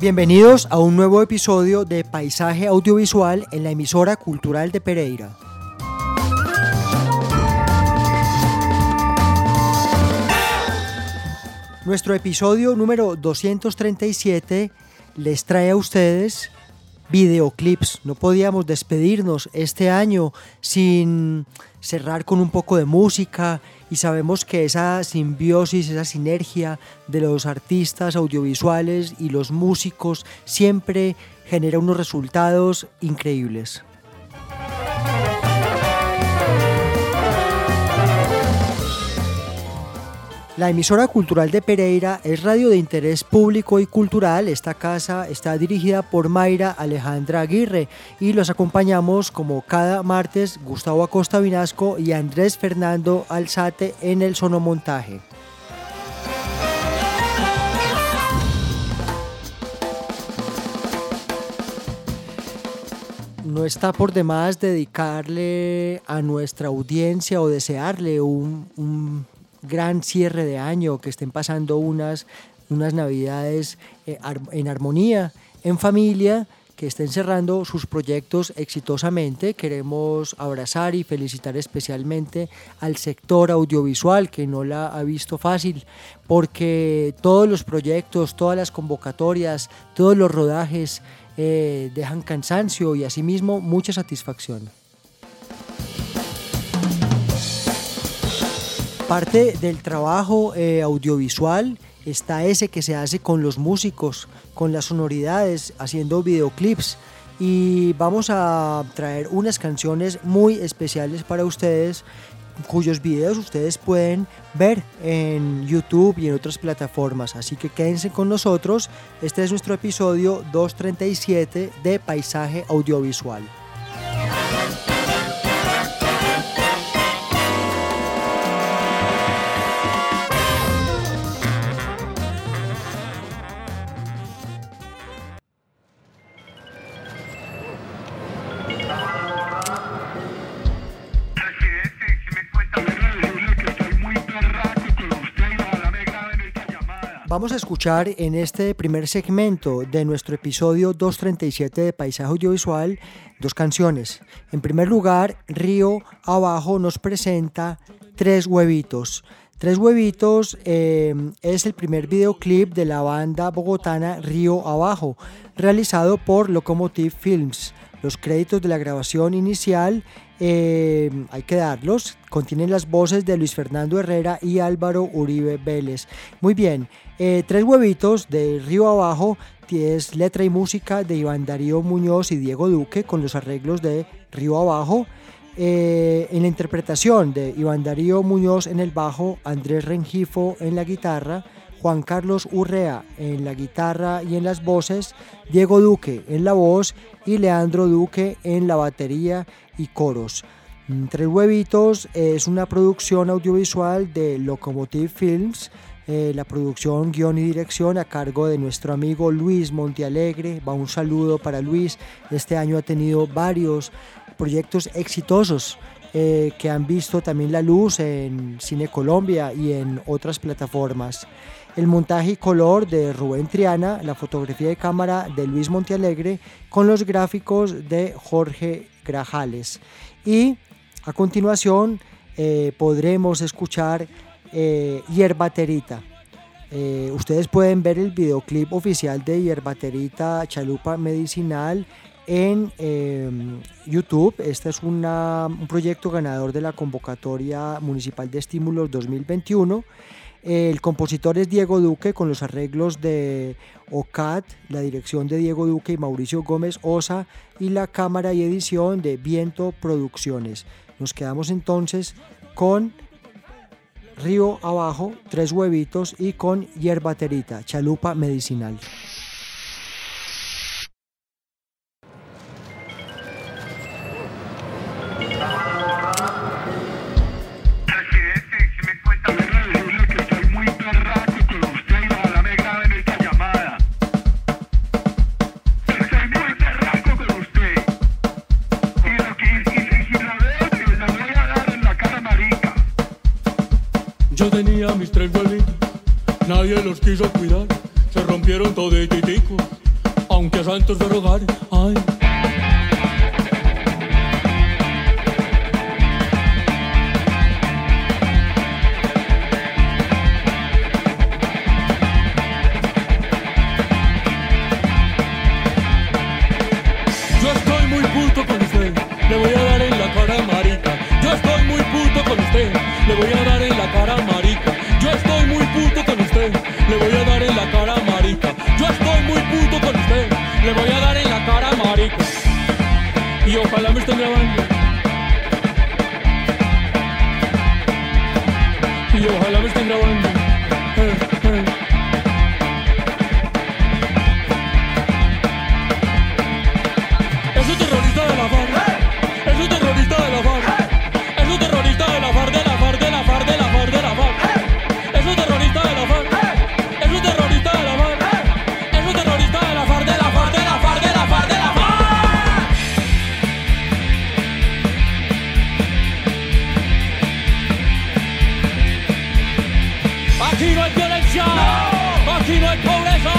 Bienvenidos a un nuevo episodio de Paisaje Audiovisual en la emisora cultural de Pereira. Nuestro episodio número 237 les trae a ustedes videoclips. No podíamos despedirnos este año sin cerrar con un poco de música y sabemos que esa simbiosis, esa sinergia de los artistas audiovisuales y los músicos siempre genera unos resultados increíbles. La emisora cultural de Pereira es radio de interés público y cultural. Esta casa está dirigida por Mayra Alejandra Aguirre y los acompañamos como cada martes Gustavo Acosta Vinasco y Andrés Fernando Alzate en el sonomontaje. No está por demás dedicarle a nuestra audiencia o desearle un, un gran cierre de año, que estén pasando unas, unas navidades eh, en armonía, en familia, que estén cerrando sus proyectos exitosamente. Queremos abrazar y felicitar especialmente al sector audiovisual que no la ha visto fácil, porque todos los proyectos, todas las convocatorias, todos los rodajes eh, dejan cansancio y asimismo mucha satisfacción. Parte del trabajo eh, audiovisual está ese que se hace con los músicos, con las sonoridades, haciendo videoclips. Y vamos a traer unas canciones muy especiales para ustedes, cuyos videos ustedes pueden ver en YouTube y en otras plataformas. Así que quédense con nosotros. Este es nuestro episodio 237 de Paisaje Audiovisual. Vamos a escuchar en este primer segmento de nuestro episodio 237 de Paisaje Audiovisual dos canciones. En primer lugar, Río Abajo nos presenta Tres Huevitos. Tres Huevitos eh, es el primer videoclip de la banda bogotana Río Abajo, realizado por Locomotive Films. Los créditos de la grabación inicial eh, hay que darlos. Contienen las voces de Luis Fernando Herrera y Álvaro Uribe Vélez. Muy bien, eh, Tres Huevitos de Río Abajo es letra y música de Iván Darío Muñoz y Diego Duque con los arreglos de Río Abajo. Eh, en la interpretación de Iván Darío Muñoz en el bajo, Andrés Rengifo en la guitarra, Juan Carlos Urrea en la guitarra y en las voces, Diego Duque en la voz y Leandro Duque en la batería y coros. Tres Huevitos es una producción audiovisual de Locomotive Films, eh, la producción, guion y dirección a cargo de nuestro amigo Luis Montealegre. Va un saludo para Luis. Este año ha tenido varios proyectos exitosos eh, que han visto también la luz en Cine Colombia y en otras plataformas. El montaje y color de Rubén Triana, la fotografía de cámara de Luis Montealegre con los gráficos de Jorge Grajales. Y A continuación eh, podremos escuchar eh, Hierbaterita. Eh, ustedes pueden ver el videoclip oficial de Hierbaterita Chalupa Medicinal en em, YouTube. Este es un proyecto ganador de la convocatoria municipal de estímulos 2021. El compositor es Diego Duque con los arreglos de OCAT, la dirección de Diego Duque y Mauricio Gómez Osa y la cámara y edición de Viento Producciones. Nos quedamos entonces con Río Abajo, Tres Huevitos y con Hierbaterita, Chalupa Medicinal. Le voy a dar en la cara marica. Yo estoy muy puto con usted le voy a dar en la cara marica. Yo estoy muy puto con usted, le voy a Es un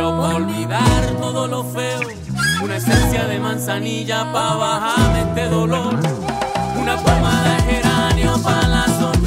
romero pa' olvidar todo lo feo. Una esencia de manzanilla pa' bajarme este dolor. Una pomada de geranio pa' la sonrisa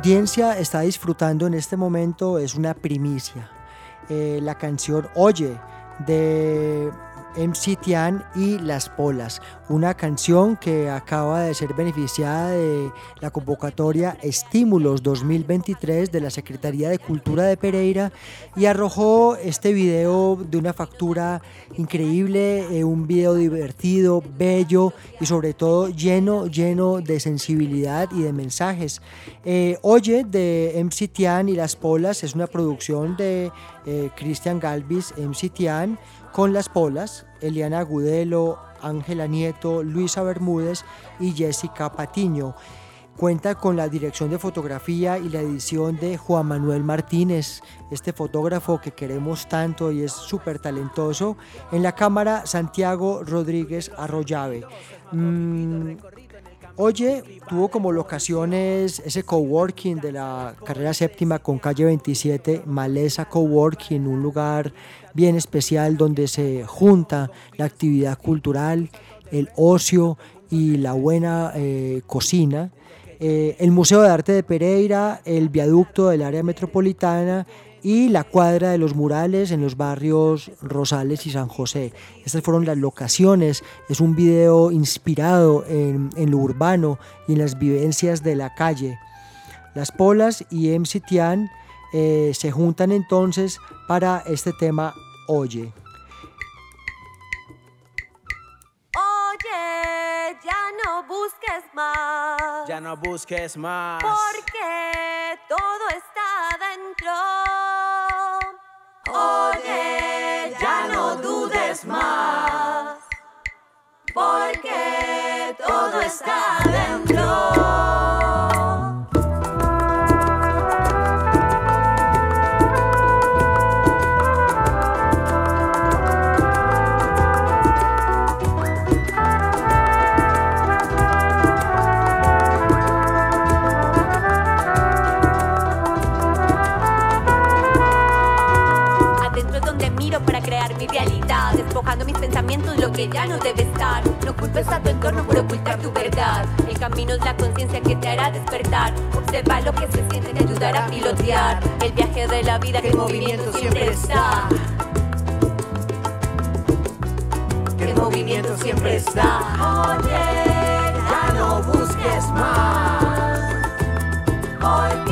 audiencia está disfrutando en este momento es una primicia. Eh, la canción Oye de MC Tian y Las Polas, una canción que acaba de ser beneficiada de la convocatoria Estímulos 2023 de la Secretaría de Cultura de Pereira y arrojó este video de una factura increíble, eh, un video divertido, bello y sobre todo lleno, lleno de sensibilidad y de mensajes. Eh, Oye de MC Tian y Las Polas es una producción de eh, Cristian Galvis, MC Tian, con Las Polas, Eliana Agudelo, Ángela Nieto, Luisa Bermúdez y Jessica Patiño. Cuenta con la dirección de fotografía y la edición de Juan Manuel Martínez, este fotógrafo que queremos tanto y es súper talentoso. En la cámara, Santiago Rodríguez Arroyave. Mm, Oye, tuvo como locaciones ese coworking de la carrera séptima con calle 27, Maleza Coworking, un lugar bien especial donde se junta la actividad cultural, el ocio y la buena eh, cocina. Eh, el Museo de Arte de Pereira, el viaducto del área metropolitana y la cuadra de los murales en los barrios Rosales y San José. Estas fueron las locaciones. Es un video inspirado en, en lo urbano y en las vivencias de la calle. Las Polas y MC Tian eh, se juntan entonces para este tema Oye. Oye, ya no busques más. Ya no busques más. Porque todo está dentro. Despojando mis pensamientos lo que ya no debe estar. Culpes a tu entorno por ocultar tu verdad. El camino es la conciencia que te hará despertar. Observa lo que se siente, te ayudará a pilotear. El viaje de la vida que en movimiento siempre está. Que en movimiento siempre está. Oye, ya no busques más, porque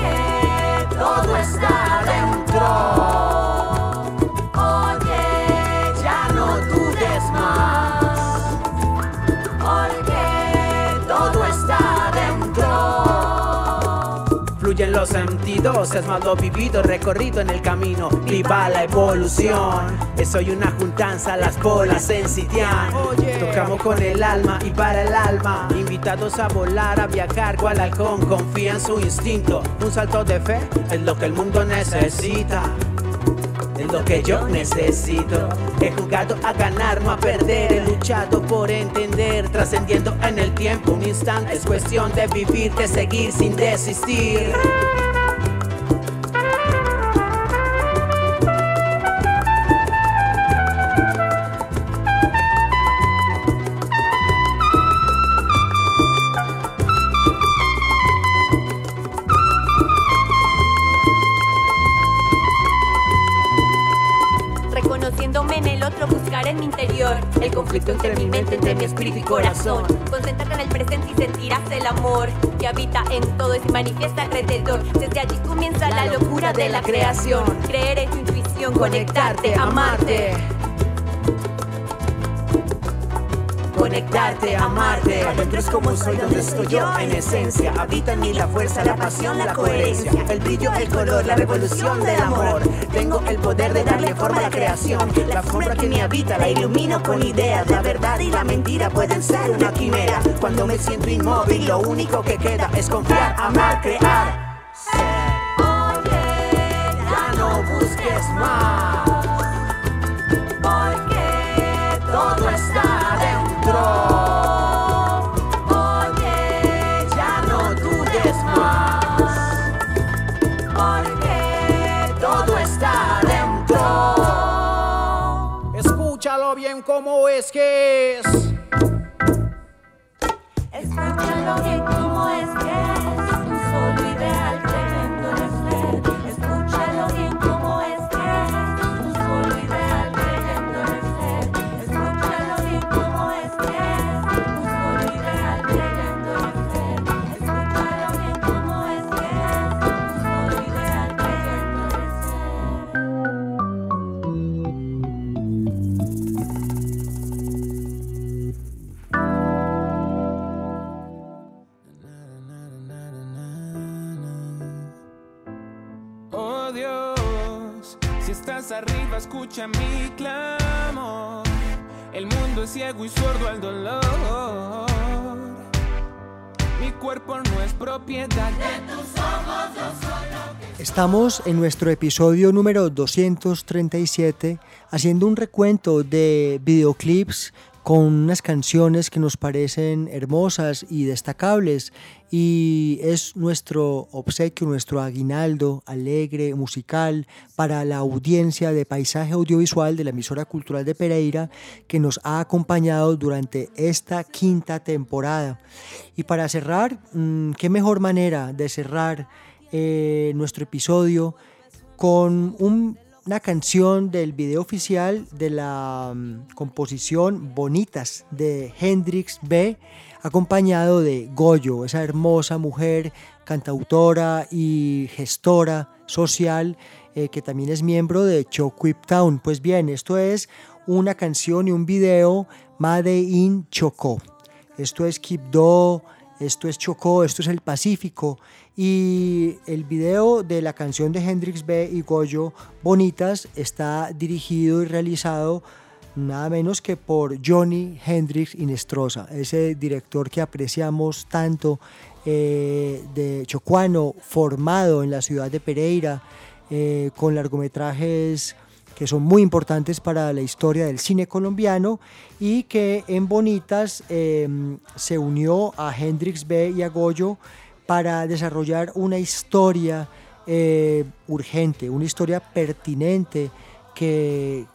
22 es más lo vivido, recorrido en el camino. Viva la evolución. Soy una juntanza, las bolas en Sitian. Tocamos con el alma y para el alma. Invitados a volar, a viajar, cual halcón. Confía en su instinto. Un salto de fe es lo que el mundo necesita es lo que yo necesito. He jugado a ganar, no a perder. He luchado por entender, trascendiendo en el tiempo. Un instante es cuestión de vivir, de seguir sin desistir. Corazón. Concéntrate en el presente y sentirás el amor que habita en todo y se manifiesta alrededor. Desde allí comienza la locura de la creación. Creer en tu intuición, conectarte, amarte. Conectarte, amarte. Adentro es como soy, donde estoy yo en esencia. Habita en mí la fuerza, la pasión, la coherencia, el brillo, el color, la revolución del amor. Tengo el poder de darle forma a la creación. La sombra que me habita la ilumino con ideas. La verdad y la mentira pueden ser una quimera. Cuando me siento inmóvil, lo único que queda es confiar, amar, crear. Oye, ya no busques más. Bien como es que es. Escúchalo bien como es que es. Estamos en nuestro episodio número 237 haciendo un recuento de videoclips con unas canciones que nos parecen hermosas y destacables y es nuestro obsequio, nuestro aguinaldo alegre, musical para la audiencia de paisaje audiovisual de la emisora cultural de Pereira que nos ha acompañado durante esta quinta temporada. Y para cerrar, mm, qué mejor manera de cerrar eh, nuestro episodio con un una canción del video oficial de la mm, composición Bonitas de Hendrix B, acompañado de Goyo, esa hermosa mujer cantautora y gestora social eh, que también es miembro de Choquip Town. Pues bien, esto es una canción y un video Made in Chocó. Esto es Kipdo, esto es Chocó, esto es el Pacífico. Y el video de la canción de Hendrix B y Goyo Bonitas está dirigido y realizado nada menos que por Johnny Hendrix Inestrosa, ese director que apreciamos tanto eh, de chocuano, formado en la ciudad de Pereira, eh, con largometrajes que son muy importantes para la historia del cine colombiano y que en Bonitas eh, se unió a Hendrix B y a Goyo para desarrollar una historia eh, urgente, una historia pertinente que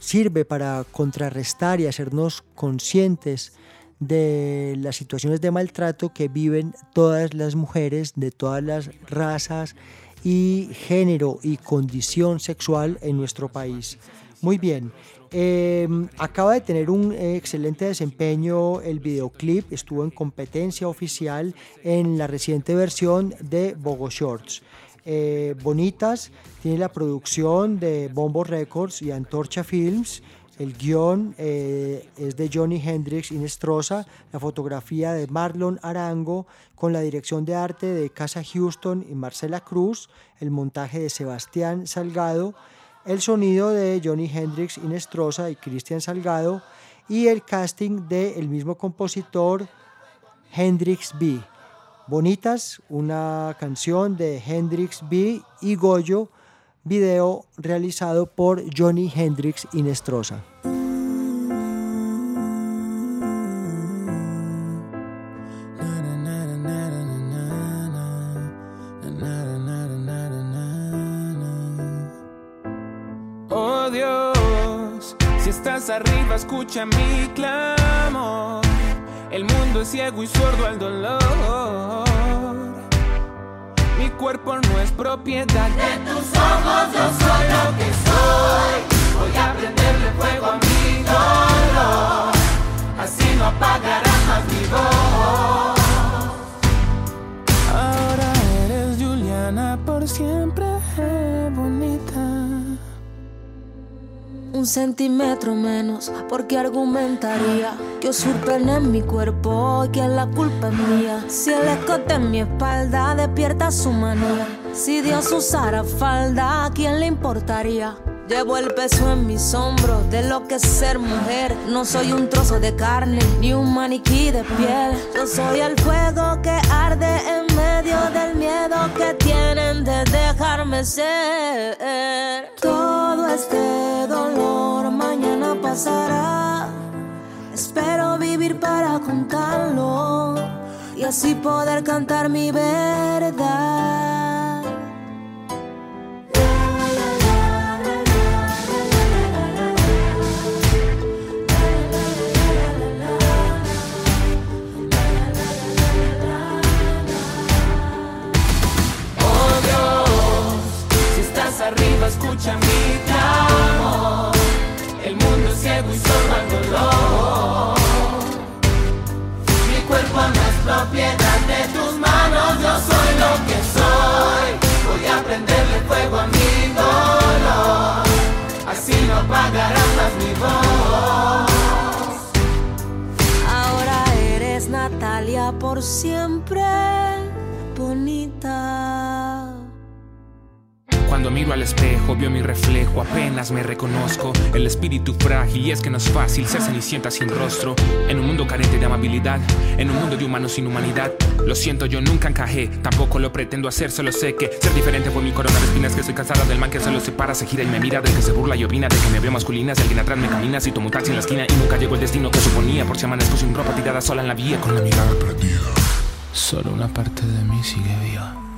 sirve para contrarrestar y hacernos conscientes de las situaciones de maltrato que viven todas las mujeres de todas las razas y género y condición sexual en nuestro país. Muy bien, Em, acaba de tener un excelente desempeño el videoclip, estuvo en competencia oficial en la reciente versión de Bogo Shorts. Eh, bonitas, tiene la producción de Bombo Records y Antorcha Films. El guion eh, es de Johnny Hendrix Inestrosa, la fotografía de Marlon Arango, con la dirección de arte de Casa Houston y Marcela Cruz, el montaje de Sebastián Salgado. El sonido de Johnny Hendrix Inestrosa y Cristian Salgado. Y el casting del el mismo compositor Hendrix B. Bonitas, una canción de Hendrix B y Goyo, video realizado por Johnny Hendrix Inestrosa. arriba, escucha mi clamor. El mundo es ciego y sordo al dolor. Cuerpo no es propiedad de tus ojos, yo soy lo que soy. Voy a prenderle fuego a mi dolor. Así no apagará más mi voz. Ahora eres Juliana por siempre un centímetro menos, porque argumentaría que usurpen en mi cuerpo y que la culpa es mía. Si el escote en mi espalda despierta su manía, si Dios usara falda, ¿a quién le importaría? Llevo el peso en mis hombros de lo que es ser mujer. No soy un trozo de carne ni un maniquí de piel. Yo soy el fuego que arde en medio del miedo que tienen de dejarme ser. Todo este dolor mañana pasará. Espero vivir para contarlo y así poder cantar mi verdad. Escucha mi clamor. El mundo es ciego y solo al dolor. Mi cuerpo no es propiedad de tus manos, yo soy lo que soy. Voy a prenderle fuego a mi dolor. Así no apagarás más mi voz. Ahora eres Natalia por siempre bonita. Cuando miro al espejo, veo mi reflejo, apenas me reconozco. El espíritu frágil, y es que no es fácil ser cenicienta sin rostro. En un mundo carente de amabilidad, en un mundo de humanos sin humanidad. Lo siento, yo nunca encajé, tampoco lo pretendo hacer, solo sé que ser diferente fue mi corona de espinas. Que soy cansada del man que se lo separa, se gira y me mira, del que se burla y opina, de que me veo masculina. Si alguien atrás me camina, si tomo taxi en la esquina y nunca llegó el destino que suponía. Por si amanezco sin ropa tirada sola en la vía, con la mirada perdida. Solo una parte de mí sigue viva.